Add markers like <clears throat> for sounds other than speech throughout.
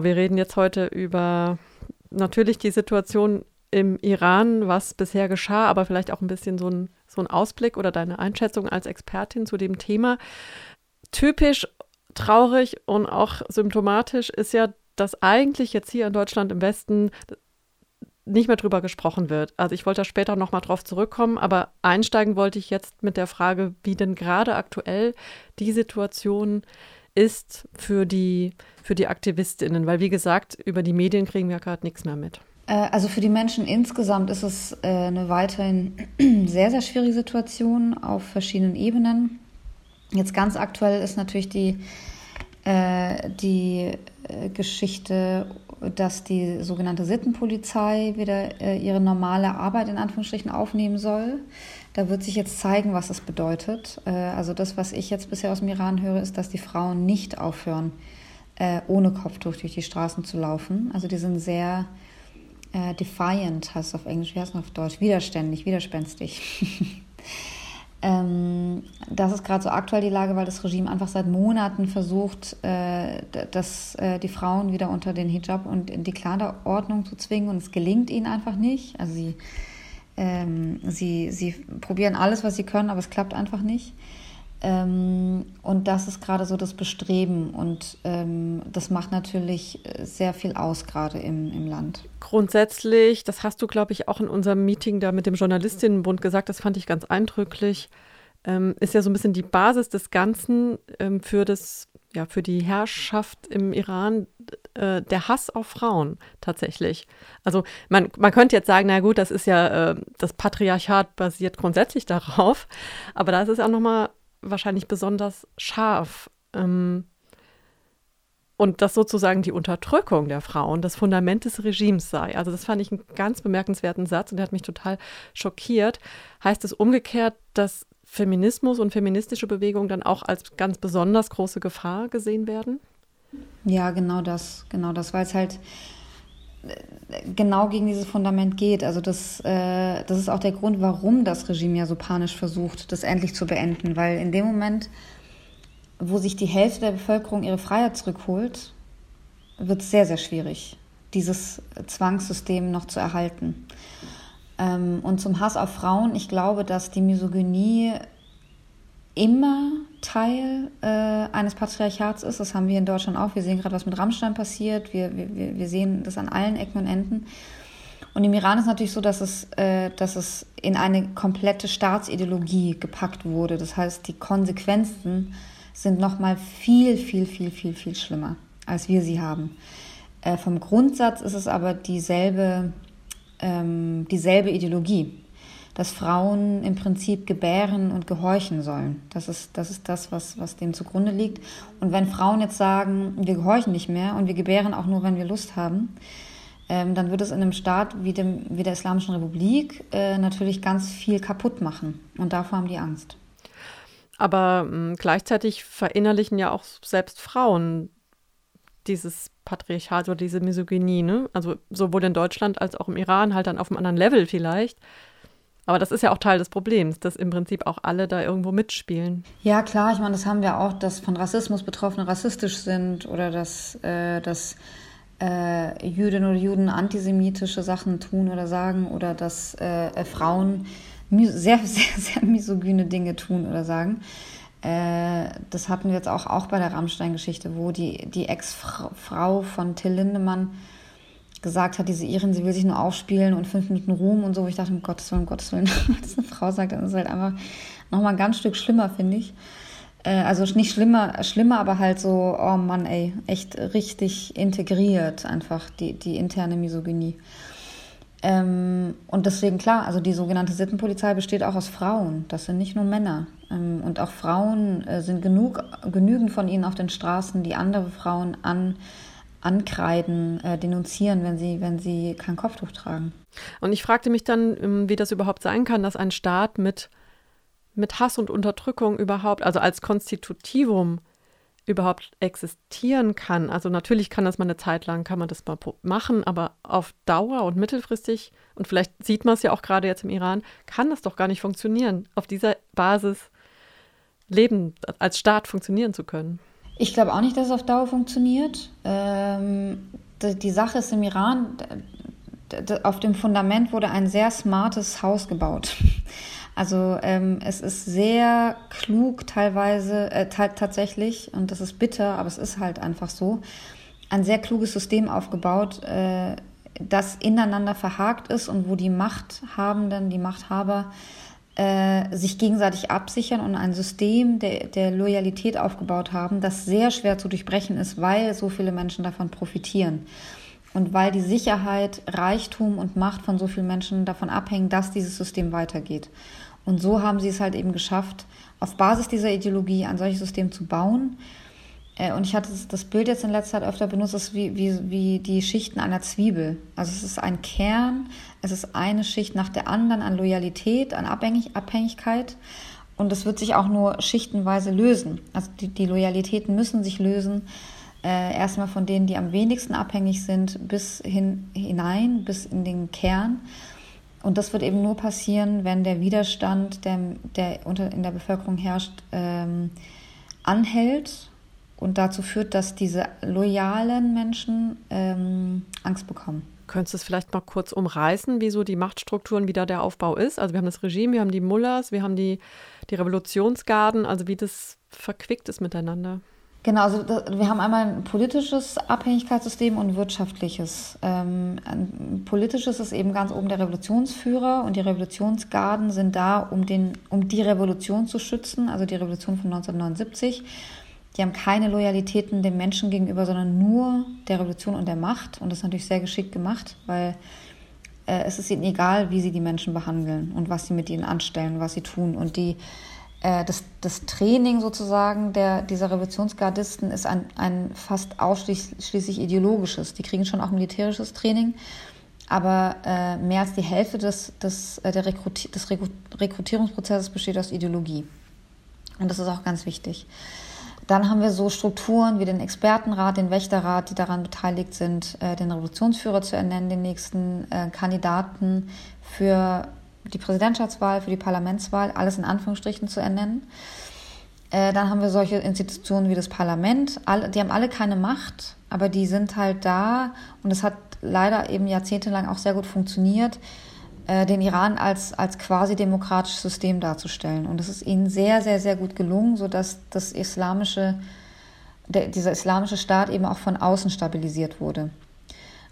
Wir reden jetzt heute über natürlich die Situation im Iran, was bisher geschah, aber vielleicht auch ein bisschen so ein, so ein Ausblick oder deine Einschätzung als Expertin zu dem Thema. Typisch traurig und auch symptomatisch ist ja, dass eigentlich jetzt hier in Deutschland im Westen nicht mehr drüber gesprochen wird. Also ich wollte da später nochmal drauf zurückkommen, aber einsteigen wollte ich jetzt mit der Frage, wie denn gerade aktuell die Situation ist für die, für die AktivistInnen, weil wie gesagt, über die Medien kriegen wir gerade nichts mehr mit. Äh, also für die Menschen insgesamt ist es äh, eine weiterhin <clears throat> sehr, sehr schwierige Situation auf verschiedenen Ebenen. Jetzt ganz aktuell ist natürlich die, äh, die Geschichte dass die sogenannte Sittenpolizei wieder ihre normale Arbeit in Anführungsstrichen aufnehmen soll. Da wird sich jetzt zeigen, was das bedeutet. Äh, also das, was ich jetzt bisher aus dem Iran höre, ist, dass die Frauen nicht aufhören, äh, ohne Kopftuch durch die Straßen zu laufen. Also die sind sehr äh, defiant, heißt es auf Englisch, wie heißt es auf Deutsch? Widerständig, widerspenstig. <laughs> Ähm, das ist gerade so aktuell die Lage, weil das Regime einfach seit Monaten versucht, dass die Frauen wieder unter den Hijab und in die Kleiderordnung zu zwingen und es gelingt ihnen einfach nicht. Also sie, ähm, sie, sie probieren alles, was sie können, aber es klappt einfach nicht. Ähm, und das ist gerade so das Bestreben und ähm, das macht natürlich äh, sehr viel aus, gerade im, im Land. Grundsätzlich, das hast du, glaube ich, auch in unserem Meeting da mit dem Journalistinnenbund gesagt, das fand ich ganz eindrücklich, ähm, ist ja so ein bisschen die Basis des Ganzen ähm, für das ja, für die Herrschaft im Iran äh, der Hass auf Frauen tatsächlich. Also man, man könnte jetzt sagen, na gut, das ist ja, äh, das Patriarchat basiert grundsätzlich darauf, aber da ist es auch nochmal wahrscheinlich besonders scharf. Ähm, und dass sozusagen die Unterdrückung der Frauen das Fundament des Regimes sei. Also das fand ich einen ganz bemerkenswerten Satz und der hat mich total schockiert. Heißt es umgekehrt, dass Feminismus und feministische Bewegungen dann auch als ganz besonders große Gefahr gesehen werden? Ja, genau das, genau das, weil es halt genau gegen dieses Fundament geht. Also das, äh, das ist auch der Grund, warum das Regime ja so panisch versucht, das endlich zu beenden. Weil in dem Moment, wo sich die Hälfte der Bevölkerung ihre Freiheit zurückholt, wird es sehr, sehr schwierig, dieses Zwangssystem noch zu erhalten. Ähm, und zum Hass auf Frauen, ich glaube, dass die Misogynie immer Teil äh, eines Patriarchats ist. Das haben wir in Deutschland auch. Wir sehen gerade, was mit Rammstein passiert. Wir, wir, wir sehen das an allen Ecken und Enden. Und im Iran ist natürlich so, dass es, äh, dass es in eine komplette Staatsideologie gepackt wurde. Das heißt, die Konsequenzen sind nochmal viel, viel, viel, viel, viel schlimmer, als wir sie haben. Äh, vom Grundsatz ist es aber dieselbe, ähm, dieselbe Ideologie dass Frauen im Prinzip gebären und gehorchen sollen. Das ist das, ist das was, was dem zugrunde liegt. Und wenn Frauen jetzt sagen, wir gehorchen nicht mehr und wir gebären auch nur, wenn wir Lust haben, ähm, dann wird es in einem Staat wie, dem, wie der Islamischen Republik äh, natürlich ganz viel kaputt machen. Und davor haben die Angst. Aber mh, hm, gleichzeitig verinnerlichen ja auch selbst Frauen dieses Patriarchat oder diese Misogynie, ne? Also sowohl in Deutschland als auch im Iran, halt dann auf einem anderen Level vielleicht. Aber das ist ja auch Teil des Problems, dass im Prinzip auch alle da irgendwo mitspielen. Ja, klar, ich meine, das haben wir auch, dass von Rassismus Betroffene rassistisch sind oder dass, äh, dass äh, Jüdinnen oder Juden antisemitische Sachen tun oder sagen oder dass äh, äh Frauen sehr, <laughs> sehr, sehr misogyne Dinge tun oder sagen. Äh, das hatten wir jetzt auch, auch bei der Rammstein-Geschichte, wo die, die Ex-Frau von Till Lindemann gesagt hat, diese Irin, sie will sich nur aufspielen und fünf Minuten Ruhm und so. Ich dachte, um Gottes Willen, um Gottes Willen, <laughs> was eine Frau sagt, dann ist halt einfach nochmal ein ganz Stück schlimmer, finde ich. Äh, also nicht schlimmer, schlimmer, aber halt so, oh Mann, ey, echt richtig integriert, einfach die, die interne Misogynie. Ähm, und deswegen klar, also die sogenannte Sittenpolizei besteht auch aus Frauen. Das sind nicht nur Männer. Ähm, und auch Frauen äh, sind genug, genügend von ihnen auf den Straßen, die andere Frauen an ankreiden, äh, denunzieren, wenn sie, wenn sie kein Kopftuch tragen. Und ich fragte mich dann, ähm, wie das überhaupt sein kann, dass ein Staat mit, mit Hass und Unterdrückung überhaupt, also als Konstitutivum überhaupt existieren kann. Also natürlich kann das mal eine Zeit lang, kann man das mal machen, aber auf Dauer und mittelfristig, und vielleicht sieht man es ja auch gerade jetzt im Iran, kann das doch gar nicht funktionieren, auf dieser Basis leben, als Staat funktionieren zu können. Ich glaube auch nicht, dass es auf Dauer funktioniert. Ähm, die, die Sache ist im Iran, auf dem Fundament wurde ein sehr smartes Haus gebaut. <laughs> Also ähm, es ist sehr klug teilweise, äh, tatsächlich, und das ist bitter, aber es ist halt einfach so, ein sehr kluges System aufgebaut, äh, das ineinander verhakt ist und wo die Machthabenden, die Machthaber äh, sich gegenseitig absichern und ein System der, der Loyalität aufgebaut haben, das sehr schwer zu durchbrechen ist, weil so viele Menschen davon profitieren. Und weil die Sicherheit, Reichtum und Macht von so vielen Menschen davon abhängen, dass dieses System weitergeht. Und so haben sie es halt eben geschafft, auf Basis dieser Ideologie ein solches System zu bauen, äh, und ich hatte das Bild jetzt in letzter Zeit öfter benutzt, ist wie, wie, wie die Schichten einer Zwiebel. Also es ist ein Kern, es ist eine Schicht nach der anderen an Loyalität, an Abhängig Abhängigkeit. Und es wird sich auch nur schichtenweise lösen. Also die, die Loyalitäten müssen sich lösen. Äh, erstmal von denen, die am wenigsten abhängig sind, bis hin, hinein, bis in den Kern. Und das wird eben nur passieren, wenn der Widerstand, der, der unter, in der Bevölkerung herrscht, ähm, anhält und dazu führt, dass diese loyalen Menschen ähm, Angst bekommen. Könntest du es vielleicht mal kurz umreißen, wieso die Machtstrukturen, wie da der Aufbau ist? Also wir haben das Regime, wir haben die Mullahs, wir haben die, die Revolutionsgarden, also wie das verquickt ist miteinander. Genau, also wir haben einmal ein politisches Abhängigkeitssystem und ein wirtschaftliches. Ähm, ein politisches ist eben ganz oben der Revolutionsführer und die Revolutionsgarden sind da, um, den, um die Revolution zu schützen, also die Revolution von 1979. Die haben keine Loyalitäten dem Menschen gegenüber, sondern nur der Revolution und der Macht. Und das ist natürlich sehr geschickt gemacht, weil äh, es ist ihnen egal, wie sie die Menschen behandeln und was sie mit ihnen anstellen, was sie tun. Und die, äh, das, das Training sozusagen der, dieser Revolutionsgardisten ist ein, ein fast ausschließlich ideologisches. Die kriegen schon auch militärisches Training, aber äh, mehr als die Hälfte des, des, äh, der Rekruti des Rekrutierungsprozesses besteht aus Ideologie. Und das ist auch ganz wichtig. Dann haben wir so Strukturen wie den Expertenrat, den Wächterrat, die daran beteiligt sind, äh, den Revolutionsführer zu ernennen, den nächsten äh, Kandidaten für die Präsidentschaftswahl, für die Parlamentswahl, alles in Anführungsstrichen zu ernennen. Äh, dann haben wir solche Institutionen wie das Parlament. die haben alle keine Macht, aber die sind halt da und es hat leider eben jahrzehntelang auch sehr gut funktioniert äh, den Iran als, als quasi demokratisches System darzustellen. Und es ist ihnen sehr, sehr, sehr gut gelungen, sodass das islamische, der, dieser islamische Staat eben auch von außen stabilisiert wurde.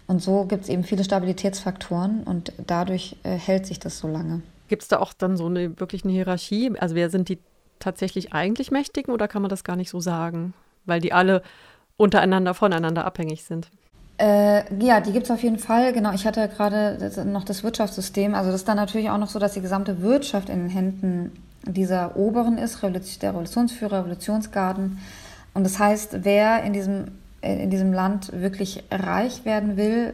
Und so gibt es eben viele Stabilitätsfaktoren und dadurch äh, hält sich das so lange. Gibt es da auch dann so eine wirklich eine Hierarchie? Also wer sind die tatsächlich eigentlich Mächtigen oder kann man das gar nicht so sagen? Weil die alle untereinander voneinander abhängig sind. Äh, ja, die gibt es auf jeden Fall. Genau, ich hatte gerade noch das Wirtschaftssystem. Also das ist dann natürlich auch noch so, dass die gesamte Wirtschaft in den Händen dieser Oberen ist, der Revolutionsführer, Revolutionsgarden. Und das heißt, wer in diesem, in diesem Land wirklich reich werden will,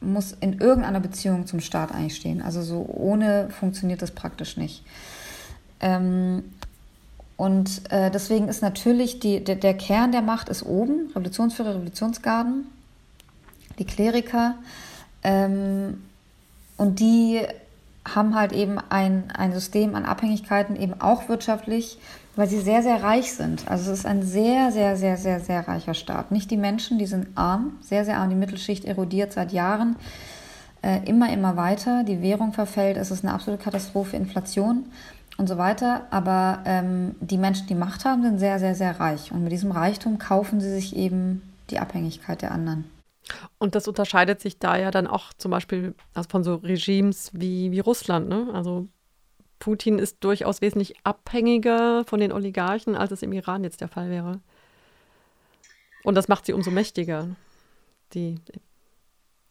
muss in irgendeiner Beziehung zum Staat eigentlich stehen. Also so ohne funktioniert das praktisch nicht. Ähm, und äh, deswegen ist natürlich die, der, der Kern der Macht ist oben, Revolutionsführer, Revolutionsgarden die Kleriker. Ähm, und die haben halt eben ein, ein System an Abhängigkeiten, eben auch wirtschaftlich, weil sie sehr, sehr reich sind. Also es ist ein sehr, sehr, sehr, sehr, sehr reicher Staat. Nicht die Menschen, die sind arm, sehr, sehr arm. Die Mittelschicht erodiert seit Jahren äh, immer, immer weiter. Die Währung verfällt, es ist eine absolute Katastrophe, Inflation und so weiter. Aber ähm, die Menschen, die Macht haben, sind sehr, sehr, sehr reich. Und mit diesem Reichtum kaufen sie sich eben die Abhängigkeit der anderen. Und das unterscheidet sich da ja dann auch zum Beispiel also von so Regimes wie, wie Russland. Ne? Also Putin ist durchaus wesentlich abhängiger von den Oligarchen, als es im Iran jetzt der Fall wäre. Und das macht sie umso mächtiger, die,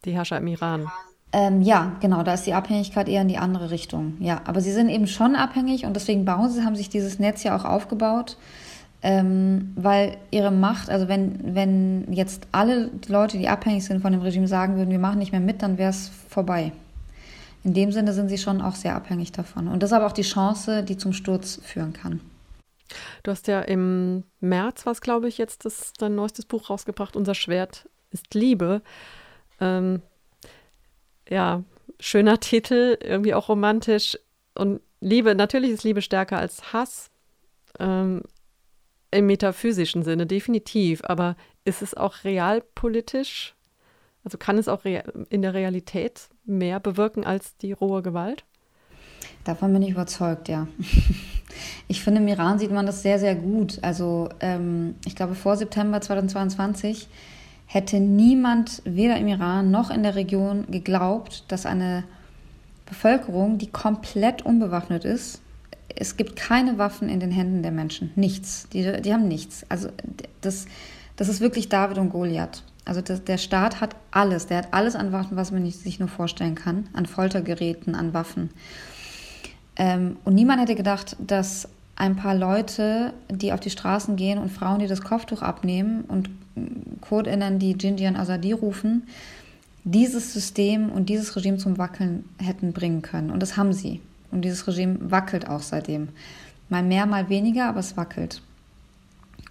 die Herrscher im Iran. Ähm, ja, genau, da ist die Abhängigkeit eher in die andere Richtung. Ja, aber sie sind eben schon abhängig und deswegen bauen sie, haben sich dieses Netz ja auch aufgebaut ähm, weil ihre Macht, also wenn, wenn jetzt alle Leute, die abhängig sind von dem Regime, sagen würden, wir machen nicht mehr mit, dann wäre es vorbei. In dem Sinne sind sie schon auch sehr abhängig davon. Und das ist aber auch die Chance, die zum Sturz führen kann. Du hast ja im März, was glaube ich, jetzt das, dein neuestes Buch rausgebracht, Unser Schwert ist Liebe. Ähm, ja, schöner Titel, irgendwie auch romantisch. Und Liebe, natürlich ist Liebe stärker als Hass. Ähm, im metaphysischen Sinne, definitiv. Aber ist es auch realpolitisch? Also kann es auch in der Realität mehr bewirken als die rohe Gewalt? Davon bin ich überzeugt, ja. <laughs> Ich finde, im Iran sieht man das sehr, sehr gut. Also ähm, ich glaube, vor September 2022 hätte niemand, weder im Iran noch in der Region, geglaubt, dass eine Bevölkerung, die komplett unbewaffnet ist, es gibt keine Waffen in den Händen der Menschen. Nichts. Die, die haben nichts. Also das, das ist wirklich David und Goliath. Also das, der Staat hat alles. Der hat alles an Waffen, was man nicht, sich nur vorstellen kann. An Foltergeräten, an Waffen. Ähm, und niemand hätte gedacht, dass ein paar Leute, die auf die Straßen gehen und Frauen, die das Kopftuch abnehmen und KurdInnen, die Jinjian Azadi rufen, dieses System und dieses Regime zum Wackeln hätten bringen können. Und das haben sie. Und dieses Regime wackelt auch seitdem. Mal mehr, mal weniger, aber es wackelt.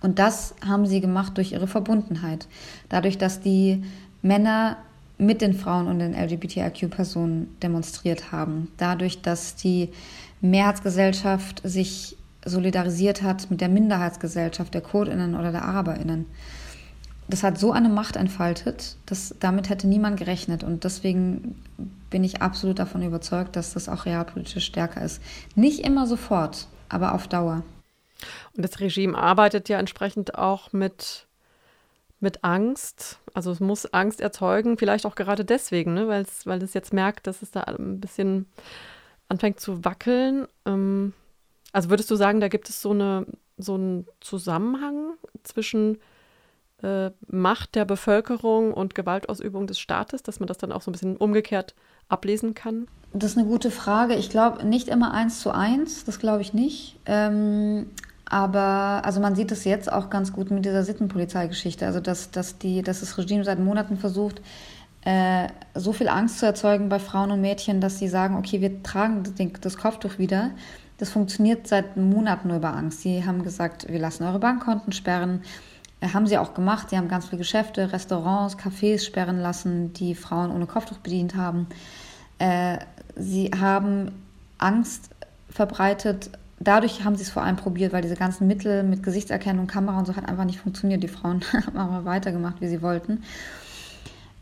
Und das haben sie gemacht durch ihre Verbundenheit. Dadurch, dass die Männer mit den Frauen und den LGBTIQ-Personen demonstriert haben. Dadurch, dass die Mehrheitsgesellschaft sich solidarisiert hat mit der Minderheitsgesellschaft der Kurdinnen oder der Araberinnen. Das hat so eine Macht entfaltet, dass damit hätte niemand gerechnet. Und deswegen bin ich absolut davon überzeugt, dass das auch realpolitisch stärker ist. Nicht immer sofort, aber auf Dauer. Und das Regime arbeitet ja entsprechend auch mit mit Angst. Also es muss Angst erzeugen, vielleicht auch gerade deswegen, ne? weil es jetzt merkt, dass es da ein bisschen anfängt zu wackeln. Ähm, also würdest du sagen, da gibt es so, eine, so einen Zusammenhang zwischen äh, Macht der Bevölkerung und Gewaltausübung des Staates, dass man das dann auch so ein bisschen umgekehrt ablesen kann? Das ist eine gute Frage. Ich glaube nicht immer eins zu eins, das glaube ich nicht. Ähm, aber also man sieht es jetzt auch ganz gut mit dieser Sittenpolizeigeschichte. Also dass, dass, die, dass das Regime seit Monaten versucht, äh, so viel Angst zu erzeugen bei Frauen und Mädchen, dass sie sagen, okay, wir tragen das Kopftuch wieder. Das funktioniert seit Monaten nur über Angst. Sie haben gesagt, wir lassen eure Bankkonten sperren. Äh, haben sie auch gemacht. Sie haben ganz viele Geschäfte, Restaurants, Cafés sperren lassen, die Frauen ohne Kopftuch bedient haben. Äh, sie haben Angst verbreitet dadurch haben sie es vor allem probiert, weil diese ganzen Mittel mit Gesichtserkennung, Kamera und so hat einfach nicht funktioniert. Die Frauen <laughs> haben aber weitergemacht, wie sie wollten.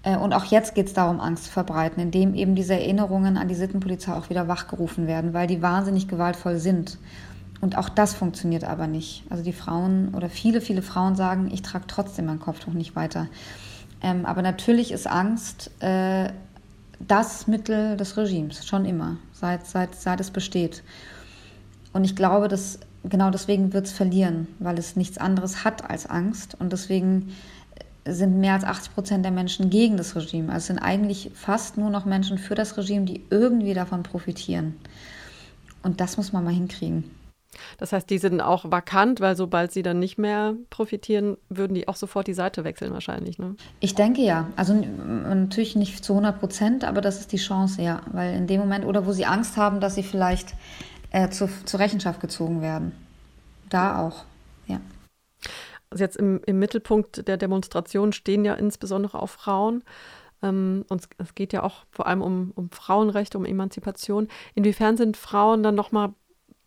Äh, und auch jetzt geht es darum, Angst zu verbreiten, indem eben diese Erinnerungen an die Sittenpolizei auch wieder wachgerufen werden, weil die wahnsinnig gewaltvoll sind. Und auch das funktioniert aber nicht. Also die Frauen oder viele, viele Frauen sagen, ich trage trotzdem mein Kopftuch nicht weiter. Ähm, aber natürlich ist Angst äh, das Mittel des Regimes, schon immer, seit, seit, seit es besteht. Und ich glaube, dass genau deswegen wird es verlieren, weil es nichts anderes hat als Angst. Und deswegen sind mehr als 80 Prozent der Menschen gegen das Regime. Also es sind eigentlich fast nur noch Menschen für das Regime, die irgendwie davon profitieren. Und das muss man mal hinkriegen. Das heißt, die sind auch vakant, weil sobald sie dann nicht mehr profitieren, würden die auch sofort die Seite wechseln wahrscheinlich. Ne? Ich denke ja. Also natürlich nicht zu 100 Prozent, aber das ist die Chance, ja. Weil in dem Moment, oder wo sie Angst haben, dass sie vielleicht äh, zu, zur Rechenschaft gezogen werden. Da auch, ja. Also jetzt im, im Mittelpunkt der Demonstration stehen ja insbesondere auch Frauen. Ähm, und es geht ja auch vor allem um, um Frauenrechte, um Emanzipation. Inwiefern sind Frauen dann nochmal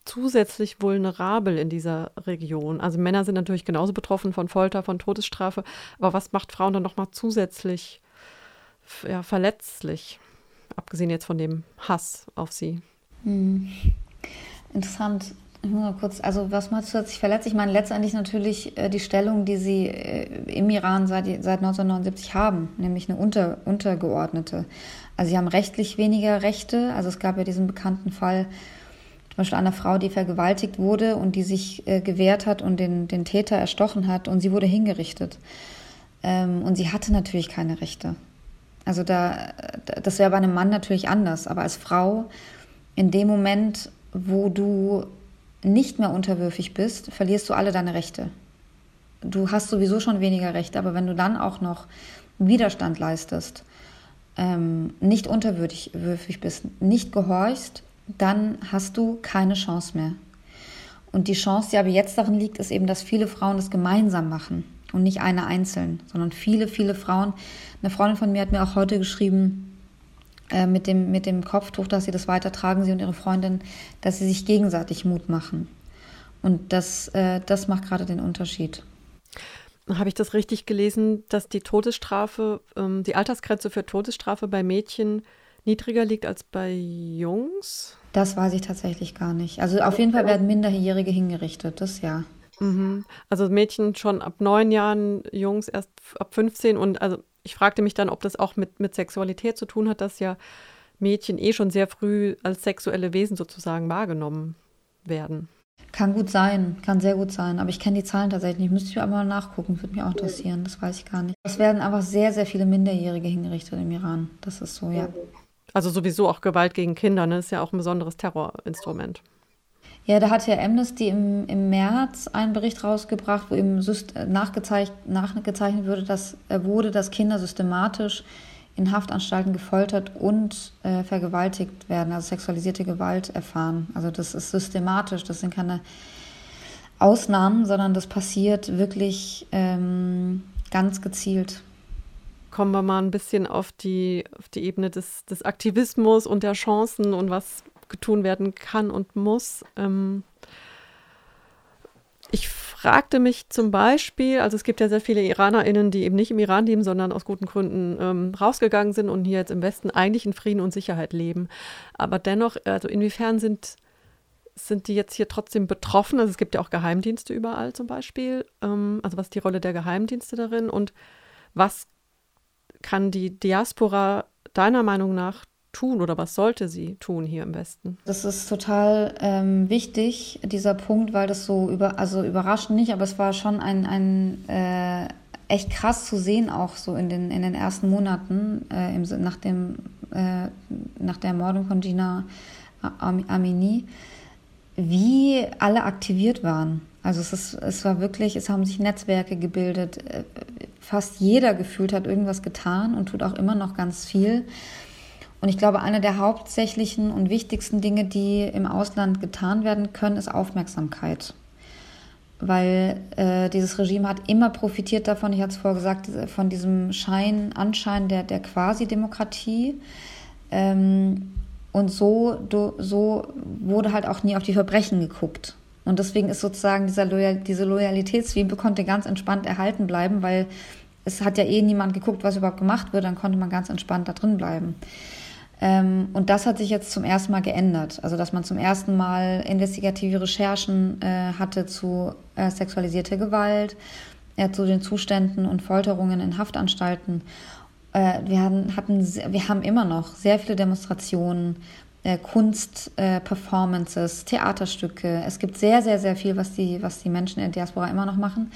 zusätzlich vulnerabel in dieser Region? Also Männer sind natürlich genauso betroffen von Folter, von Todesstrafe, aber was macht Frauen dann nochmal zusätzlich ja, verletzlich, abgesehen jetzt von dem Hass auf sie? Hm. Interessant. Mal kurz, also was du, sich verletzt? Ich meine letztendlich natürlich äh, die Stellung, die sie äh, im Iran seit, seit 1979 haben, nämlich eine unter, untergeordnete. Also sie haben rechtlich weniger Rechte. Also es gab ja diesen bekannten Fall, zum Beispiel einer Frau, die vergewaltigt wurde und die sich äh, gewehrt hat und den, den Täter erstochen hat und sie wurde hingerichtet. Ähm, und sie hatte natürlich keine Rechte. Also da, das wäre bei einem Mann natürlich anders, aber als Frau in dem Moment wo du nicht mehr unterwürfig bist, verlierst du alle deine Rechte. Du hast sowieso schon weniger Rechte, aber wenn du dann auch noch Widerstand leistest, ähm, nicht unterwürfig bist, nicht gehorchst, dann hast du keine Chance mehr. Und die Chance, die aber jetzt darin liegt, ist eben, dass viele Frauen das gemeinsam machen und nicht eine einzeln, sondern viele, viele Frauen. Eine Freundin von mir hat mir auch heute geschrieben, äh, mit, dem, mit dem Kopftuch, dass sie das weitertragen, sie und ihre Freundin, dass sie sich gegenseitig Mut machen. Und das, äh, das macht gerade den Unterschied. Habe ich das richtig gelesen, dass die Todesstrafe, ähm, die Altersgrenze für Todesstrafe bei Mädchen niedriger liegt als bei Jungs? Das weiß ich tatsächlich gar nicht. Also auf jeden Fall werden Minderjährige hingerichtet, das ja. Mhm. Also Mädchen schon ab neun Jahren, Jungs erst ab 15. Und also ich fragte mich dann, ob das auch mit, mit Sexualität zu tun hat, dass ja Mädchen eh schon sehr früh als sexuelle Wesen sozusagen wahrgenommen werden. Kann gut sein, kann sehr gut sein. Aber ich kenne die Zahlen tatsächlich nicht. Müsste ich aber mal nachgucken, würde mich auch interessieren. Das weiß ich gar nicht. Es werden einfach sehr, sehr viele Minderjährige hingerichtet im Iran. Das ist so, ja. Also sowieso auch Gewalt gegen Kinder, ne? ist ja auch ein besonderes Terrorinstrument. Ja, da hat ja Amnesty im, im März einen Bericht rausgebracht, wo eben nachgezeichnet, nachgezeichnet wurde, dass, äh, wurde, dass Kinder systematisch in Haftanstalten gefoltert und äh, vergewaltigt werden, also sexualisierte Gewalt erfahren. Also das ist systematisch, das sind keine Ausnahmen, sondern das passiert wirklich ähm, ganz gezielt. Kommen wir mal ein bisschen auf die, auf die Ebene des, des Aktivismus und der Chancen und was getun werden kann und muss. Ähm ich fragte mich zum Beispiel, also es gibt ja sehr viele IranerInnen, die eben nicht im Iran leben, sondern aus guten Gründen ähm, rausgegangen sind und hier jetzt im Westen eigentlich in Frieden und Sicherheit leben. Aber dennoch, also inwiefern sind, sind die jetzt hier trotzdem betroffen? Also es gibt ja auch Geheimdienste überall zum Beispiel. Ähm, also was ist die Rolle der Geheimdienste darin und was kann die Diaspora deiner Meinung nach tun oder was sollte sie tun hier im Westen? Das ist total ähm, wichtig, dieser Punkt, weil das so über, also überraschend nicht, aber es war schon ein, ein äh, echt krass zu sehen, auch so in den, in den ersten Monaten äh, im, nach, dem, äh, nach der Ermordung von Gina Amini, wie alle aktiviert waren. Also es, ist, es war wirklich, es haben sich Netzwerke gebildet. Äh, fast jeder gefühlt hat irgendwas getan und tut auch immer noch ganz viel. Und ich glaube, eine der hauptsächlichen und wichtigsten Dinge, die im Ausland getan werden können, ist Aufmerksamkeit. Weil äh, dieses Regime hat immer profitiert davon, ich hatte es vorher gesagt, von diesem Schein, Anschein der, der Quasi-Demokratie. Ähm, und so, so wurde halt auch nie auf die Verbrechen geguckt. Und deswegen ist sozusagen dieser Loyal, diese Loyalitätszwiebel konnte ganz entspannt erhalten bleiben, weil es hat ja eh niemand geguckt, was überhaupt gemacht wird, dann konnte man ganz entspannt da drin bleiben. Ähm, und das hat sich jetzt zum ersten Mal geändert. Also, dass man zum ersten Mal investigative Recherchen äh, hatte zu äh, sexualisierter Gewalt, äh, zu den Zuständen und Folterungen in Haftanstalten. Äh, wir, hatten, hatten, wir haben immer noch sehr viele Demonstrationen, äh, Kunstperformances, äh, Theaterstücke. Es gibt sehr, sehr, sehr viel, was die, was die Menschen in der Diaspora immer noch machen.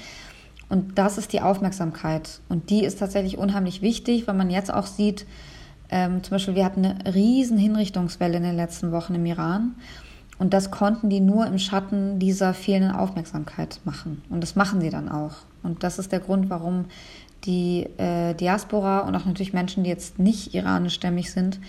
Und das ist die Aufmerksamkeit. Und die ist tatsächlich unheimlich wichtig, weil man jetzt auch sieht, ähm, zum Beispiel, wir hatten eine riesen Hinrichtungswelle in den letzten Wochen im Iran. Und das konnten die nur im Schatten dieser fehlenden Aufmerksamkeit machen. Und das machen sie dann auch. Und das ist der Grund, warum die äh, Diaspora und auch natürlich Menschen, die jetzt nicht iranischstämmig sind,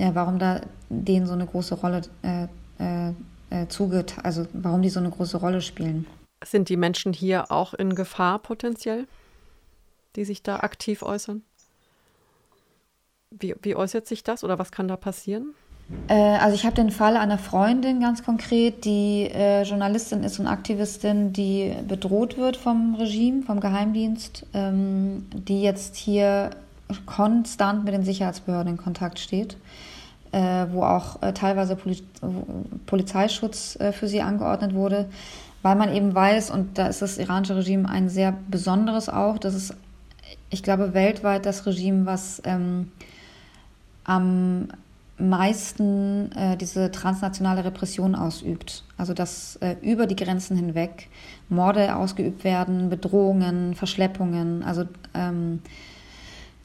ja, warum da denen so eine große Rolle äh, äh, äh zugeht, also warum die so eine große Rolle spielen. Sind die Menschen hier auch in Gefahr potenziell, die sich da aktiv äußern? Wie, wie äußert sich das oder was kann da passieren? Äh, also ich habe den Fall einer Freundin ganz konkret, die äh, Journalistin ist und Aktivistin, die bedroht wird vom Regime, vom Geheimdienst, ähm, die jetzt hier konstant mit den Sicherheitsbehörden in Kontakt steht, äh, wo auch äh, teilweise Poli Polizeischutz äh, für sie angeordnet wurde, weil man eben weiß, und da ist das iranische Regime ein sehr besonderes auch, das ist, ich glaube, weltweit das Regime, was ähm, am meisten äh, diese transnationale Repression ausübt. Also dass äh, über die Grenzen hinweg Morde ausgeübt werden, Bedrohungen, Verschleppungen. Also ähm,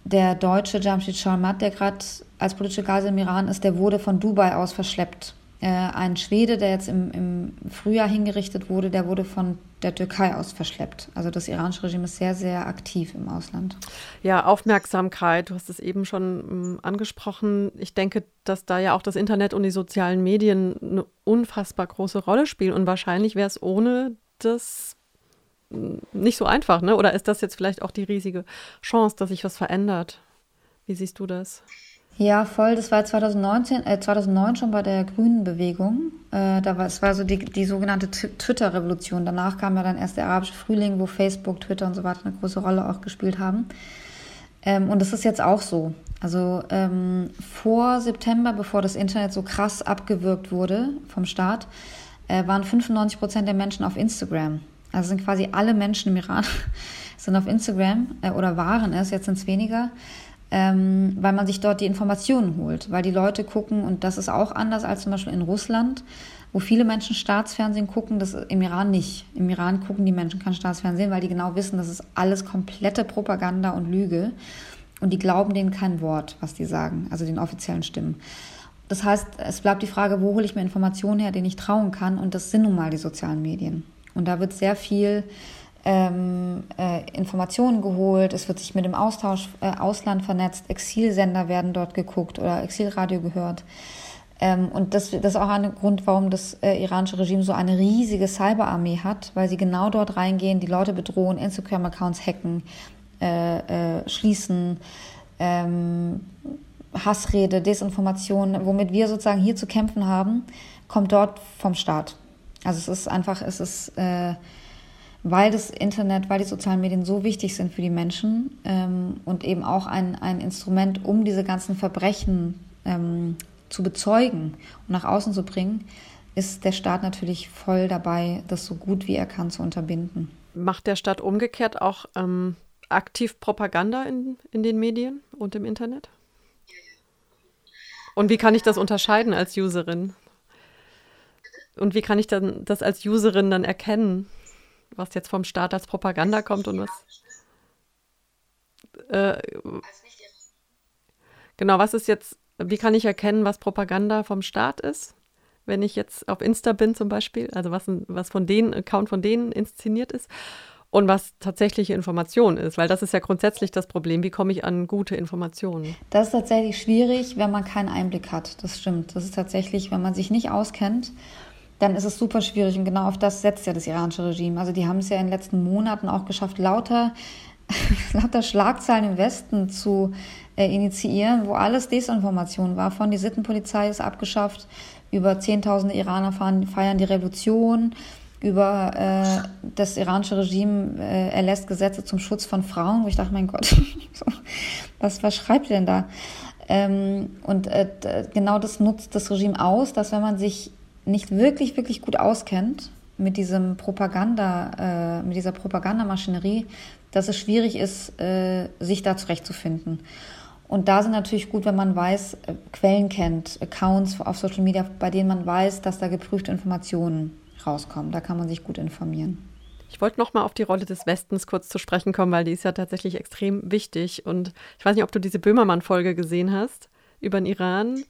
der deutsche Jamshid Sharmat, der gerade als politische Geisel im Iran ist, der wurde von Dubai aus verschleppt. Äh, ein Schwede, der jetzt im, im Frühjahr hingerichtet wurde, der wurde von der Türkei aus verschleppt. Also das iranische Regime ist sehr, sehr aktiv im Ausland. Ja, Aufmerksamkeit, du hast es eben schon um, angesprochen. Ich denke, dass da ja auch das Internet und die sozialen Medien eine unfassbar große Rolle spielen. Und wahrscheinlich wäre es ohne das nicht so einfach, ne? Oder ist das jetzt vielleicht auch die riesige Chance, dass sich was verändert? Wie siehst du das? Ja, voll. Das war 2019, äh, 2009 schon bei der Grünen Bewegung. Äh, da war es war so die, die sogenannte Twitter-Revolution. Danach kam ja dann erst der arabische Frühling, wo Facebook, Twitter und so weiter eine große Rolle auch gespielt haben. Ähm, und das ist jetzt auch so. Also ähm, vor September, bevor das Internet so krass abgewürgt wurde vom Staat, äh, waren 95 Prozent der Menschen auf Instagram. Also sind quasi alle Menschen im Iran <laughs> sind auf Instagram äh, oder waren es, jetzt sind es weniger ähm, weil man sich dort die Informationen holt, weil die Leute gucken, und das ist auch anders als zum Beispiel in Russland, wo viele Menschen Staatsfernsehen gucken, das im Iran nicht. Im Iran gucken die Menschen kein Staatsfernsehen, weil die genau wissen, das ist alles komplette Propaganda und Lüge. Und die glauben denen kein Wort, was die sagen, also den offiziellen Stimmen. Das heißt, es bleibt die Frage, wo hole ich mir Informationen her, denen ich trauen kann? Und das sind nun mal die sozialen Medien. Und da wird sehr viel ähm, äh, Informationen geholt, es wird sich mit dem Austausch äh, Ausland vernetzt, Exilsender werden dort geguckt oder Exilradio gehört. Ähm, und das, das ist auch ein Grund, warum das äh, iranische Regime so eine riesige Cyberarmee hat, weil sie genau dort reingehen, die Leute bedrohen, Instagram-Accounts hacken, äh, äh, schließen, ähm, Hassrede, Desinformation, womit wir sozusagen hier zu kämpfen haben, kommt dort vom Staat. Also es ist einfach, es ist äh, weil das Internet, weil die sozialen Medien so wichtig sind für die Menschen ähm, und eben auch ein, ein Instrument, um diese ganzen Verbrechen ähm, zu bezeugen und nach außen zu bringen, ist der Staat natürlich voll dabei, das so gut wie er kann zu unterbinden. Macht der Staat umgekehrt auch ähm, aktiv Propaganda in, in den Medien und im Internet? Und wie kann ich das unterscheiden als Userin? Und wie kann ich dann das als Userin dann erkennen? was jetzt vom Staat als Propaganda kommt und was. Äh, genau, was ist jetzt, wie kann ich erkennen, was Propaganda vom Staat ist? Wenn ich jetzt auf Insta bin zum Beispiel, also was, was von denen, Account von denen inszeniert ist und was tatsächliche Information ist, weil das ist ja grundsätzlich das Problem. Wie komme ich an gute Informationen? Das ist tatsächlich schwierig, wenn man keinen Einblick hat. Das stimmt. Das ist tatsächlich, wenn man sich nicht auskennt dann ist es super schwierig. Und genau auf das setzt ja das iranische Regime. Also die haben es ja in den letzten Monaten auch geschafft, lauter, <laughs> lauter Schlagzeilen im Westen zu äh, initiieren, wo alles Desinformation war. Von die Sittenpolizei ist abgeschafft, über Zehntausende Iraner fahren, feiern die Revolution, über äh, das iranische Regime äh, erlässt Gesetze zum Schutz von Frauen, wo ich dachte, mein Gott, <laughs> was, was schreibt ihr denn da? Ähm, und äh, genau das nutzt das Regime aus, dass wenn man sich nicht wirklich, wirklich gut auskennt mit diesem Propaganda, äh, mit dieser Propagandamaschinerie, dass es schwierig ist, äh, sich da zurechtzufinden. Und da sind natürlich gut, wenn man weiß, äh, Quellen kennt, Accounts auf Social Media, bei denen man weiß, dass da geprüfte Informationen rauskommen. Da kann man sich gut informieren. Ich wollte noch mal auf die Rolle des Westens kurz zu sprechen kommen, weil die ist ja tatsächlich extrem wichtig. Und ich weiß nicht, ob du diese Böhmermann-Folge gesehen hast über den Iran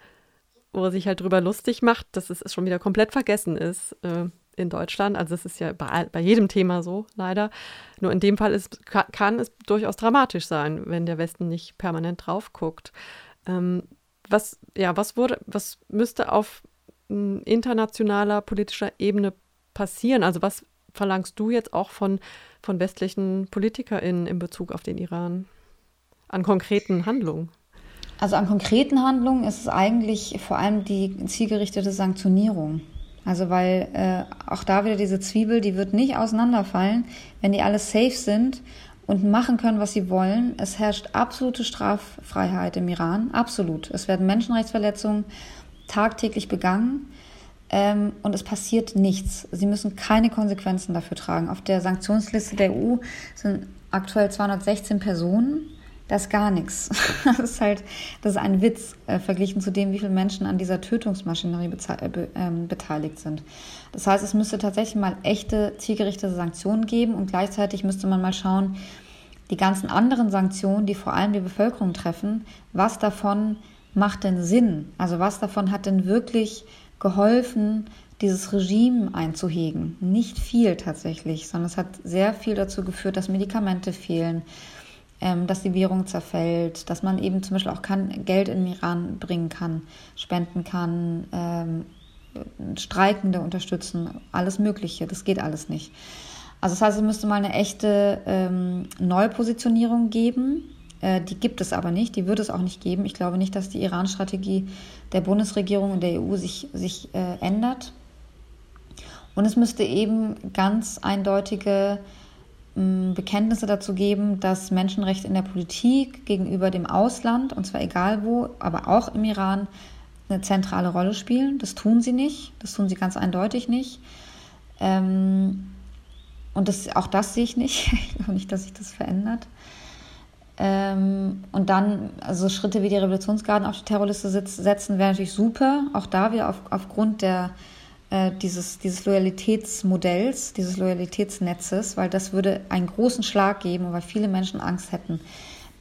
wo er sich halt drüber lustig macht, dass es schon wieder komplett vergessen ist äh, in Deutschland. Also es ist ja bei, bei jedem Thema so, leider. Nur in dem Fall ist, kann, es durchaus dramatisch sein, wenn der Westen nicht permanent drauf guckt. Ähm, was, ja, was wurde, was müsste auf m, internationaler politischer Ebene passieren? Also was verlangst du jetzt auch von, von westlichen PolitikerInnen in Bezug auf den Iran an konkreten Handlungen? Also an konkreten Handlungen ist es eigentlich vor allem die zielgerichtete Sanktionierung. Also weil äh, auch da wieder diese Zwiebel, die wird nicht auseinanderfallen, wenn die alle safe sind und machen können, was sie wollen. Es herrscht absolute Straffreiheit im Iran, absolut. Es werden Menschenrechtsverletzungen tagtäglich begangen ähm, und es passiert nichts. Sie müssen keine Konsequenzen dafür tragen. Auf der Sanktionsliste der EU sind aktuell 216 Personen das ist gar nichts. <laughs> Das ist halt, das ist ein Witz äh, verglichen zu dem, wie viele Menschen an dieser Tötungsmaschinerie äh, be ähm, beteiligt sind. Das heißt, es müsste tatsächlich mal echte, zielgerichtete Sanktionen geben und gleichzeitig müsste man mal schauen, die ganzen anderen Sanktionen, die vor allem die Bevölkerung treffen, was davon macht denn Sinn? Also was davon hat denn wirklich geholfen, dieses Regime einzuhegen? Nicht viel tatsächlich, sondern es hat sehr viel dazu geführt, dass Medikamente fehlen, dass die Währung zerfällt, dass man eben zum Beispiel auch kann, Geld in den Iran bringen kann, spenden kann, ähm, Streikende unterstützen, alles Mögliche. Das geht alles nicht. Also das heißt, es müsste mal eine echte ähm, Neupositionierung geben Äh, die gibt es aber nicht, die wird es auch nicht geben. Ich glaube nicht, dass die Iran-Strategie der Bundesregierung und der EU sich, sich äh, ändert. Und es müsste eben ganz eindeutige Bekenntnisse dazu geben, dass Menschenrechte in der Politik gegenüber dem Ausland, und zwar egal wo, aber auch im Iran, eine zentrale Rolle spielen. Das tun sie nicht, das tun sie ganz eindeutig nicht. Ähm, und das, auch das sehe ich nicht. <laughs> Ich glaube nicht, dass sich das verändert. Ähm, und dann, also Schritte wie die Revolutionsgarden auf die Terrorliste setzen, wäre natürlich super. Auch da wieder auf, aufgrund der, äh, dieses, dieses Loyalitätsmodells, dieses Loyalitätsnetzes, weil das würde einen großen Schlag geben, weil viele Menschen Angst hätten,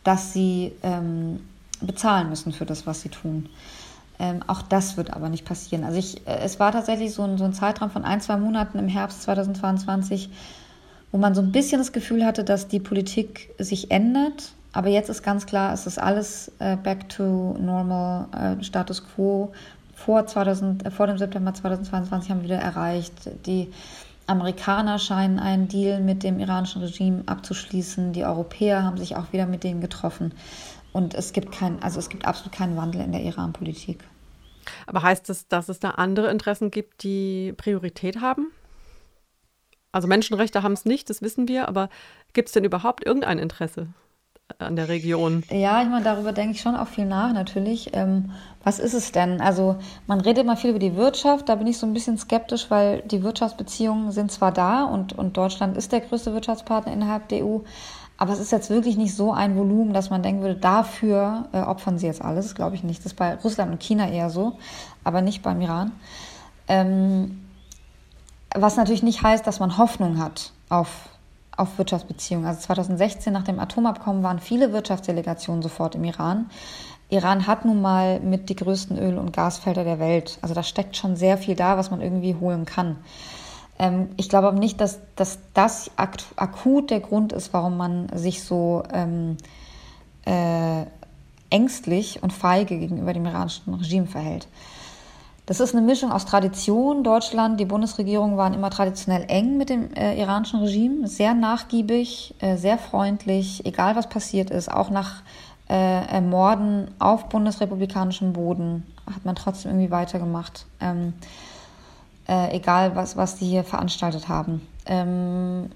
dass sie ähm, bezahlen müssen für das, was sie tun. Ähm, auch das wird aber nicht passieren. Also ich, äh, es war tatsächlich so ein, so ein Zeitraum von ein, zwei Monaten im Herbst 2022, wo man so ein bisschen das Gefühl hatte, dass die Politik sich ändert. Aber jetzt ist ganz klar, es ist alles äh, back to normal, äh, Status quo. Vor, 2000, äh, vor dem September 2022 haben wieder erreicht. Die Amerikaner scheinen einen Deal mit dem iranischen Regime abzuschließen. Die Europäer haben sich auch wieder mit denen getroffen. Und es gibt kein, also es gibt absolut keinen Wandel in der Iran-Politik. Aber heißt das, dass es da andere Interessen gibt, die Priorität haben? Also Menschenrechte haben es nicht, das wissen wir, aber gibt es denn überhaupt irgendein Interesse an der Region? Ja, ich meine, darüber denke ich schon auch viel nach natürlich. Ähm, was ist es denn? Also man redet immer viel über die Wirtschaft, da bin ich so ein bisschen skeptisch, weil die Wirtschaftsbeziehungen sind zwar da und, und Deutschland ist der größte Wirtschaftspartner innerhalb der EU, aber es ist jetzt wirklich nicht so ein Volumen, dass man denken würde, dafür äh, opfern sie jetzt alles. Glaube ich nicht. Das ist bei Russland und China eher so, aber nicht beim Iran. Ähm, was natürlich nicht heißt, dass man Hoffnung hat auf, auf Wirtschaftsbeziehungen. Also 2016 nach dem Atomabkommen waren viele Wirtschaftsdelegationen sofort im Iran. Iran hat nun mal mit die größten Öl- und Gasfelder der Welt. Also da steckt schon sehr viel da, was man irgendwie holen kann. Ähm, ich glaube aber nicht, dass, dass das akut der Grund ist, warum man sich so ähm, äh, ängstlich und feige gegenüber dem iranischen Regime verhält. Das ist eine Mischung aus Tradition. Deutschland, die Bundesregierung waren immer traditionell eng mit dem äh, iranischen Regime, sehr nachgiebig, äh, sehr freundlich, egal was passiert ist, auch nach äh, Morden auf bundesrepublikanischem Boden hat man trotzdem irgendwie weitergemacht. Ähm, äh, egal was, was die hier veranstaltet haben. Ähm,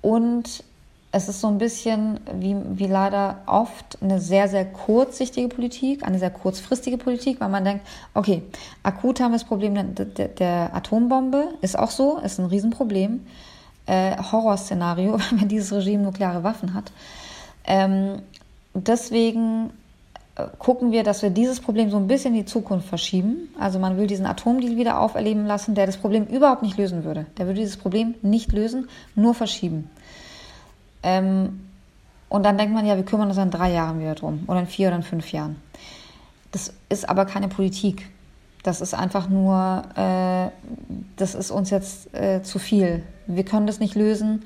und es ist so ein bisschen wie, wie leider oft eine sehr, sehr kurzsichtige Politik, eine sehr kurzfristige Politik, weil man denkt, okay, akut haben wir das Problem der, der, der Atombombe, ist auch so, ist ein Riesenproblem. Äh, Horrorszenario, <laughs> wenn dieses Regime nukleare Waffen hat. Ähm, deswegen gucken wir, dass wir dieses Problem so ein bisschen in die Zukunft verschieben. Also man will diesen Atomdeal wieder auferleben lassen, der das Problem überhaupt nicht lösen würde. Der würde dieses Problem nicht lösen, nur verschieben. Ähm, und dann denkt man, ja, wir kümmern uns in drei Jahren wieder drum oder in vier oder in fünf Jahren. Das ist aber keine Politik. Das ist einfach nur, äh, das ist uns jetzt äh, zu viel. Wir können das nicht lösen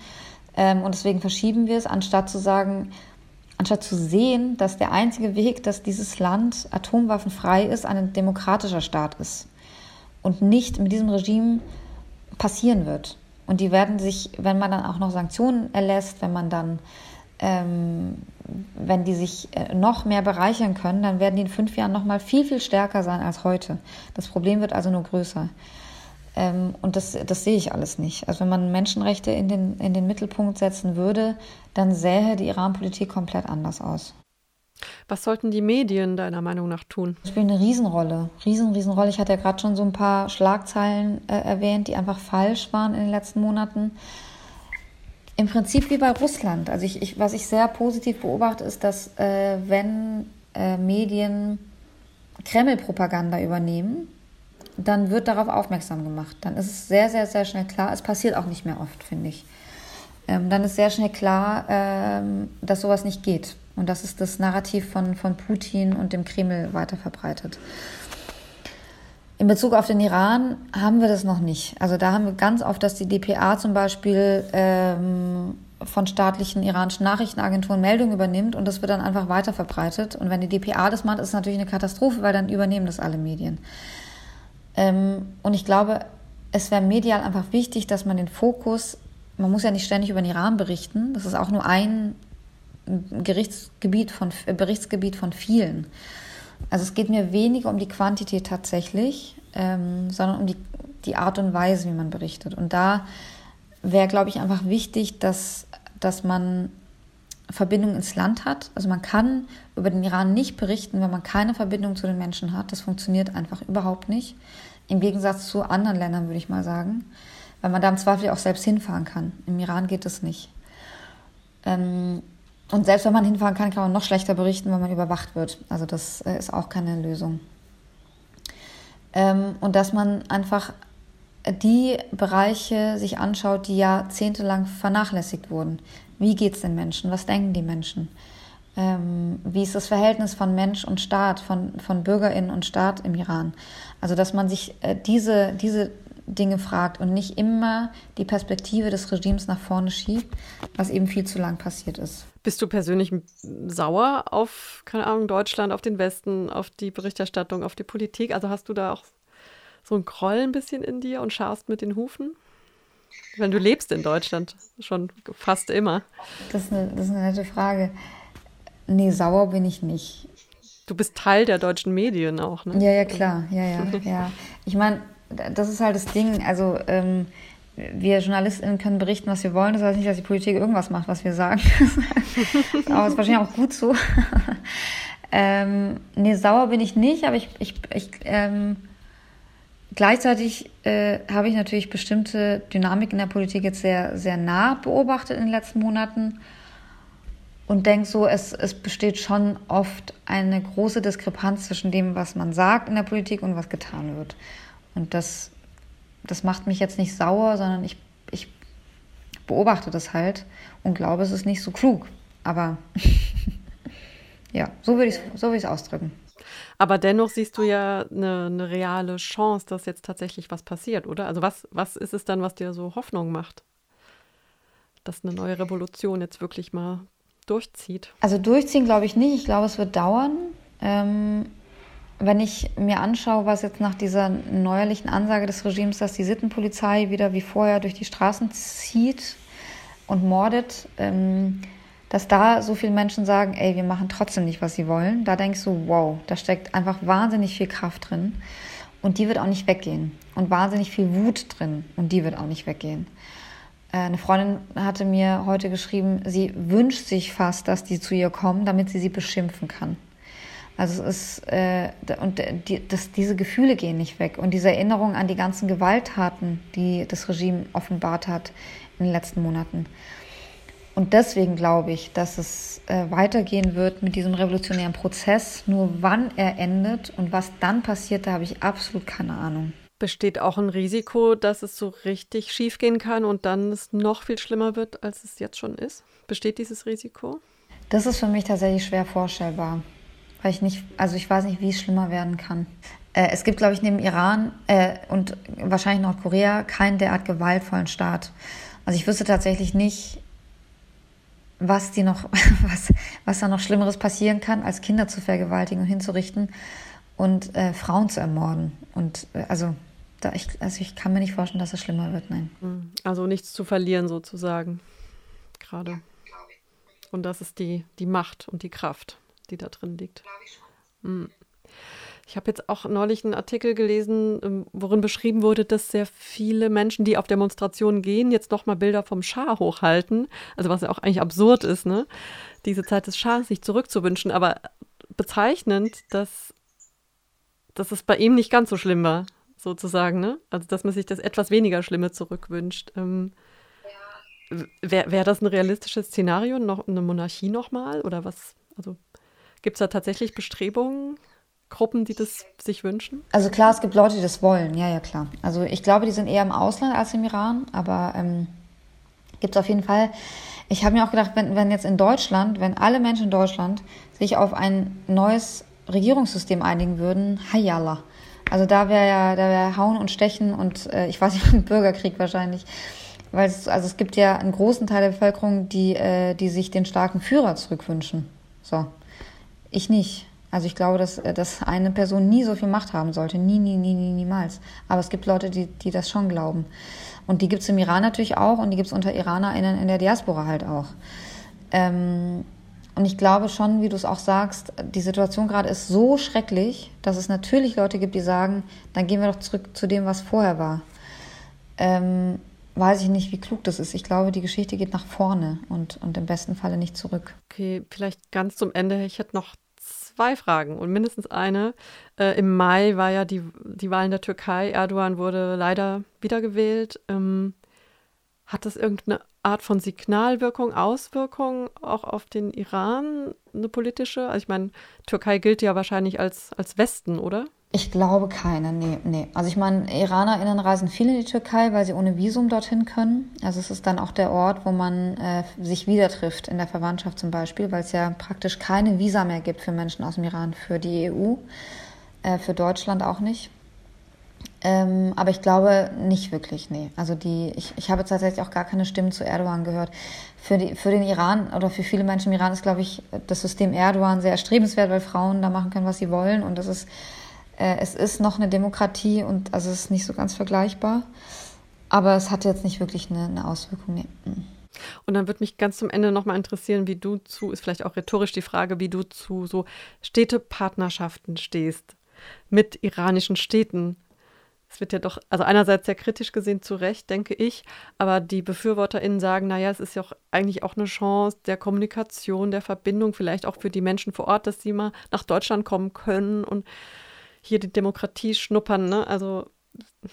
ähm, und deswegen verschieben wir es, anstatt zu sagen, anstatt zu sehen, dass der einzige Weg, dass dieses Land atomwaffenfrei ist, ein demokratischer Staat ist und nicht mit diesem Regime passieren wird. Und die werden sich, wenn man dann auch noch Sanktionen erlässt, wenn man dann, ähm, wenn die sich äh, noch mehr bereichern können, dann werden die in fünf Jahren noch mal viel, viel stärker sein als heute. Das Problem wird also nur größer. Ähm, und das, das sehe ich alles nicht. Also wenn man Menschenrechte in den, in den Mittelpunkt setzen würde, dann sähe die Iran-Politik komplett anders aus. Was sollten die Medien deiner Meinung nach tun? Spielt eine Riesenrolle. Riesen, Riesenrolle. Ich hatte ja gerade schon so ein paar Schlagzeilen äh, erwähnt, die einfach falsch waren in den letzten Monaten. Im Prinzip wie bei Russland. Also ich, ich, was ich sehr positiv beobachte, ist, dass äh, wenn äh, Medien Kreml-Propaganda übernehmen, dann wird darauf aufmerksam gemacht. Dann ist es sehr, sehr, sehr schnell klar. Es passiert auch nicht mehr oft, finde ich. Ähm, dann ist sehr schnell klar, ähm, dass sowas nicht geht und dass es das Narrativ von, von Putin und dem Kreml weiter verbreitet. In Bezug auf den Iran haben wir das noch nicht. Also da haben wir ganz oft, dass die DPA zum Beispiel ähm, von staatlichen iranischen Nachrichtenagenturen Meldungen übernimmt und das wird dann einfach weiter verbreitet. Und wenn die DPA das macht, ist es natürlich eine Katastrophe, weil dann übernehmen das alle Medien. Ähm, und ich glaube, es wäre medial einfach wichtig, dass man den Fokus, man muss ja nicht ständig über den Iran berichten, das ist auch nur ein Gerichtsgebiet von, äh, Berichtsgebiet von vielen. Also es geht mir weniger um die Quantität tatsächlich, ähm, sondern um die, die Art und Weise, wie man berichtet. Und da wäre, glaube ich, einfach wichtig, dass, dass man Verbindung ins Land hat. Also man kann über den Iran nicht berichten, wenn man keine Verbindung zu den Menschen hat. Das funktioniert einfach überhaupt nicht. Im Gegensatz zu anderen Ländern, würde ich mal sagen. Weil man da im Zweifel auch selbst hinfahren kann. Im Iran geht das nicht. Ähm, und selbst wenn man hinfahren kann, kann man noch schlechter berichten, wenn man überwacht wird. Also das äh, ist auch keine Lösung. Ähm, und dass man einfach die Bereiche sich anschaut, die jahrzehntelang vernachlässigt wurden. Wie geht es den Menschen? Was denken die Menschen? Ähm, wie ist das Verhältnis von Mensch und Staat, von, von Bürgerinnen und Staat im Iran? Also, dass man sich äh, diese, diese Dinge fragt und nicht immer die Perspektive des Regimes nach vorne schiebt, was eben viel zu lang passiert ist. Bist du persönlich sauer auf, keine Ahnung, Deutschland, auf den Westen, auf die Berichterstattung, auf die Politik? Also hast du da auch so ein Groll ein bisschen in dir und scharst mit den Hufen? Wenn du lebst in Deutschland schon fast immer. Das ist eine, das ist eine nette Frage. Nee, sauer bin ich nicht. Du bist Teil der deutschen Medien auch, ne? Ja, ja, klar. Ja, ja, ja. Ich meine, das ist halt das Ding. Also, ähm, wir JournalistInnen können berichten, was wir wollen. Das heißt nicht, dass die Politik irgendwas macht, was wir sagen. <laughs> aber ist wahrscheinlich auch gut so. <laughs> ähm, nee, sauer bin ich nicht, aber ich, ich, ich ähm, Gleichzeitig äh, habe ich natürlich bestimmte Dynamik in der Politik jetzt sehr, sehr nah beobachtet in den letzten Monaten und denke so, es, es besteht schon oft eine große Diskrepanz zwischen dem, was man sagt in der Politik und was getan wird. Und das, das macht mich jetzt nicht sauer, sondern ich, ich beobachte das halt und glaube, es ist nicht so klug. Aber <laughs> ja, so würde ich es so ausdrücken. Aber dennoch siehst du ja eine, eine, reale Chance, dass jetzt tatsächlich was passiert, oder? Also was, was ist es dann, was dir so Hoffnung macht, dass eine neue Revolution jetzt wirklich mal durchzieht? Also durchziehen glaube ich nicht. Ich glaube, es wird dauern. Ähm, wenn ich mir anschaue, was jetzt nach dieser neuerlichen Ansage des Regimes, dass die Sittenpolizei wieder wie vorher durch die Straßen zieht und mordet, ähm, dass da so viele Menschen sagen, ey, wir machen trotzdem nicht, was sie wollen, da denkst du, wow, da steckt einfach wahnsinnig viel Kraft drin und die wird auch nicht weggehen und wahnsinnig viel Wut drin und die wird auch nicht weggehen. Äh, eine Freundin hatte mir heute geschrieben, sie wünscht sich fast, dass die zu ihr kommen, damit sie sie beschimpfen kann. Also es ist, äh, und die, das, diese Gefühle gehen nicht weg. Und diese Erinnerung an die ganzen Gewalttaten, die das Regime offenbart hat in den letzten Monaten. Und deswegen glaube ich, dass es äh, weitergehen wird mit diesem revolutionären Prozess. Nur wann er endet und was dann passiert, da habe ich absolut keine Ahnung. Besteht auch ein Risiko, dass es so richtig schief gehen kann und dann es noch viel schlimmer wird, als es jetzt schon ist? Besteht dieses Risiko? Das ist für mich tatsächlich schwer vorstellbar. Weil ich nicht, also ich weiß nicht, wie es schlimmer werden kann. Äh, es gibt, glaube ich, neben Iran äh, und wahrscheinlich Nordkorea keinen derart gewaltvollen Staat. Also ich wüsste tatsächlich nicht, was die noch, <laughs> was, was da noch Schlimmeres passieren kann, als Kinder zu vergewaltigen und hinzurichten und äh, Frauen zu ermorden. Und äh, also, da ich, also ich kann mir nicht vorstellen, dass es schlimmer wird, nein. Hm. Also nichts zu verlieren sozusagen. Gerade. Und das ist die, die Macht und die Kraft, die da drin liegt. Mhm. Ich habe jetzt auch neulich einen Artikel gelesen, ähm, worin beschrieben wurde, dass sehr viele Menschen, die auf Demonstrationen gehen, jetzt nochmal Bilder vom Schah hochhalten. Also was ja auch eigentlich absurd ist, ne? Diese Zeit des Schahs sich zurückzuwünschen. Aber bezeichnend, dass, dass es bei ihm nicht ganz so schlimm war, sozusagen, ne? Also dass man sich das etwas weniger Schlimme zurückwünscht. Ähm, Wäre wär das ein realistisches Szenario, noch eine Monarchie nochmal? Oder was? Also gibt es da tatsächlich Bestrebungen? Gruppen, die das sich wünschen? Also klar, es gibt Leute, die das wollen, ja, ja, klar. Also ich glaube, die sind eher im Ausland als im Iran, aber ähm, gibt es auf jeden Fall. Ich habe mir auch gedacht, wenn, wenn jetzt in Deutschland, wenn alle Menschen in Deutschland sich auf ein neues Regierungssystem einigen würden, hayalla. Also da wäre ja, da wäre Hauen und Stechen und äh, ich weiß nicht, <laughs> ein Bürgerkrieg wahrscheinlich. Weil es, also es gibt ja einen großen Teil der Bevölkerung, die, äh, die sich den starken Führer zurückwünschen. So. Ich nicht. Also ich glaube, dass, äh, dass eine Person nie so viel Macht haben sollte. Nie, nie, nie, nie, niemals. Aber es gibt Leute, die, die das schon glauben. Und die gibt es im Iran natürlich auch und die gibt es unter IranerInnen in der Diaspora halt auch. Ähm, und ich glaube schon, wie du es auch sagst, die Situation gerade ist so schrecklich, dass es natürlich Leute gibt, die sagen, dann gehen wir doch zurück zu dem, was vorher war. Ähm, weiß ich nicht, wie klug das ist. Ich glaube, die Geschichte geht nach vorne und, und im besten Falle nicht zurück. Okay, vielleicht ganz zum Ende. Ich hätte noch zwei Fragen und mindestens eine. Äh, Im Mai war ja die, die Wahl in der Türkei. Erdogan wurde leider wiedergewählt. Ähm, hat das irgendeine Art von Signalwirkung, Auswirkung auch auf den Iran, eine politische? Also ich meine, Türkei gilt ja wahrscheinlich als, als Westen, oder? Ich glaube keine, nee, nee. Also ich meine, IranerInnen reisen viel in die Türkei, weil sie ohne Visum dorthin können. Also es ist dann auch der Ort, wo man äh, sich wieder trifft, in der Verwandtschaft zum Beispiel, weil es ja praktisch keine Visa mehr gibt für Menschen aus dem Iran, für die EU, äh, für Deutschland auch nicht. Ähm, aber ich glaube nicht wirklich, nee. Also die, ich, ich habe tatsächlich auch gar keine Stimmen zu Erdogan gehört. Für, die, für den Iran oder für viele Menschen im Iran ist, glaube ich, das System Erdogan sehr erstrebenswert, weil Frauen da machen können, was sie wollen. Und das ist äh, es ist noch eine Demokratie und also es ist nicht so ganz vergleichbar. Aber es hat jetzt nicht wirklich eine, eine Auswirkung. Nee. Mm. Und dann würde mich ganz zum Ende nochmal interessieren, wie du zu, ist vielleicht auch rhetorisch die Frage, wie du zu so Städtepartnerschaften stehst mit iranischen Städten. Es wird ja doch, also einerseits sehr kritisch gesehen, zu Recht, denke ich, aber die BefürworterInnen sagen, naja, es ist ja auch eigentlich auch eine Chance der Kommunikation, der Verbindung, vielleicht auch für die Menschen vor Ort, dass sie mal nach Deutschland kommen können und hier die Demokratie schnuppern. Ne? Also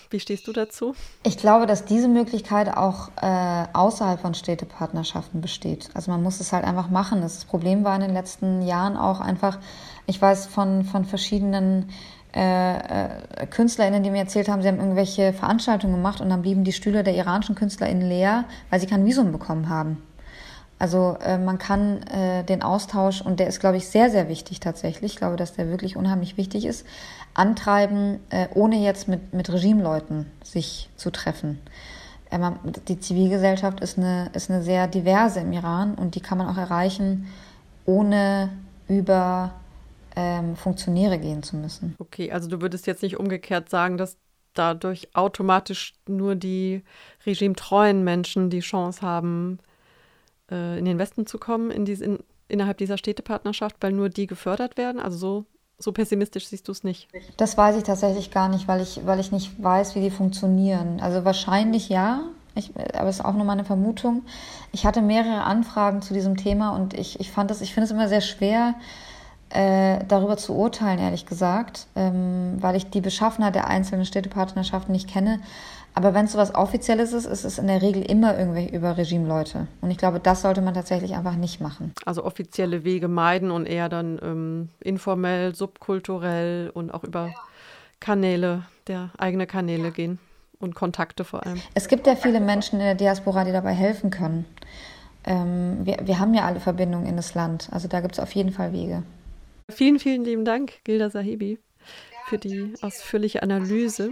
wie stehst du dazu? Ich glaube, dass diese Möglichkeit auch äh, außerhalb von Städtepartnerschaften besteht. Also man muss es halt einfach machen. Das Problem war in den letzten Jahren auch einfach, ich weiß von, von verschiedenen äh, äh, KünstlerInnen, die mir erzählt haben, sie haben irgendwelche Veranstaltungen gemacht und dann blieben die Stühle der iranischen KünstlerInnen leer, weil sie kein Visum bekommen haben. Also äh, man kann äh, den Austausch, und der ist, glaube ich, sehr, sehr wichtig tatsächlich, ich glaube, dass der wirklich unheimlich wichtig ist, antreiben, äh, ohne jetzt mit, mit Regimeleuten sich zu treffen. Ähm, die Zivilgesellschaft ist eine, ist eine sehr diverse im Iran und die kann man auch erreichen, ohne über ähm, Funktionäre gehen zu müssen. Okay, also du würdest jetzt nicht umgekehrt sagen, dass dadurch automatisch nur die regimetreuen Menschen die Chance haben, äh, in den Westen zu kommen, in diese, in, innerhalb dieser Städtepartnerschaft, weil nur die gefördert werden? Also so, so pessimistisch siehst du es nicht? Das weiß ich tatsächlich gar nicht, weil ich, weil ich nicht weiß, wie die funktionieren. Also wahrscheinlich ja, ich, aber es ist auch nur meine Vermutung. Ich hatte mehrere Anfragen zu diesem Thema und ich, ich ich finde es immer sehr schwer, äh, darüber zu urteilen, ehrlich gesagt, ähm, weil ich die Beschaffenheit der einzelnen Städtepartnerschaften nicht kenne. Aber wenn es so was Offizielles ist, ist es in der Regel immer irgendwelche über Regimeleute. Und ich glaube, das sollte man tatsächlich einfach nicht machen. Also offizielle Wege meiden und eher dann ähm, informell, subkulturell und auch über Kanäle, der eigene Kanäle ja. gehen und Kontakte vor allem. Es gibt ja viele Menschen in der Diaspora, die dabei helfen können. Ähm, wir, wir haben ja alle Verbindungen in das Land. Also da gibt es auf jeden Fall Wege. Vielen, vielen lieben Dank, Gilda Sahibi, für die ausführliche Analyse.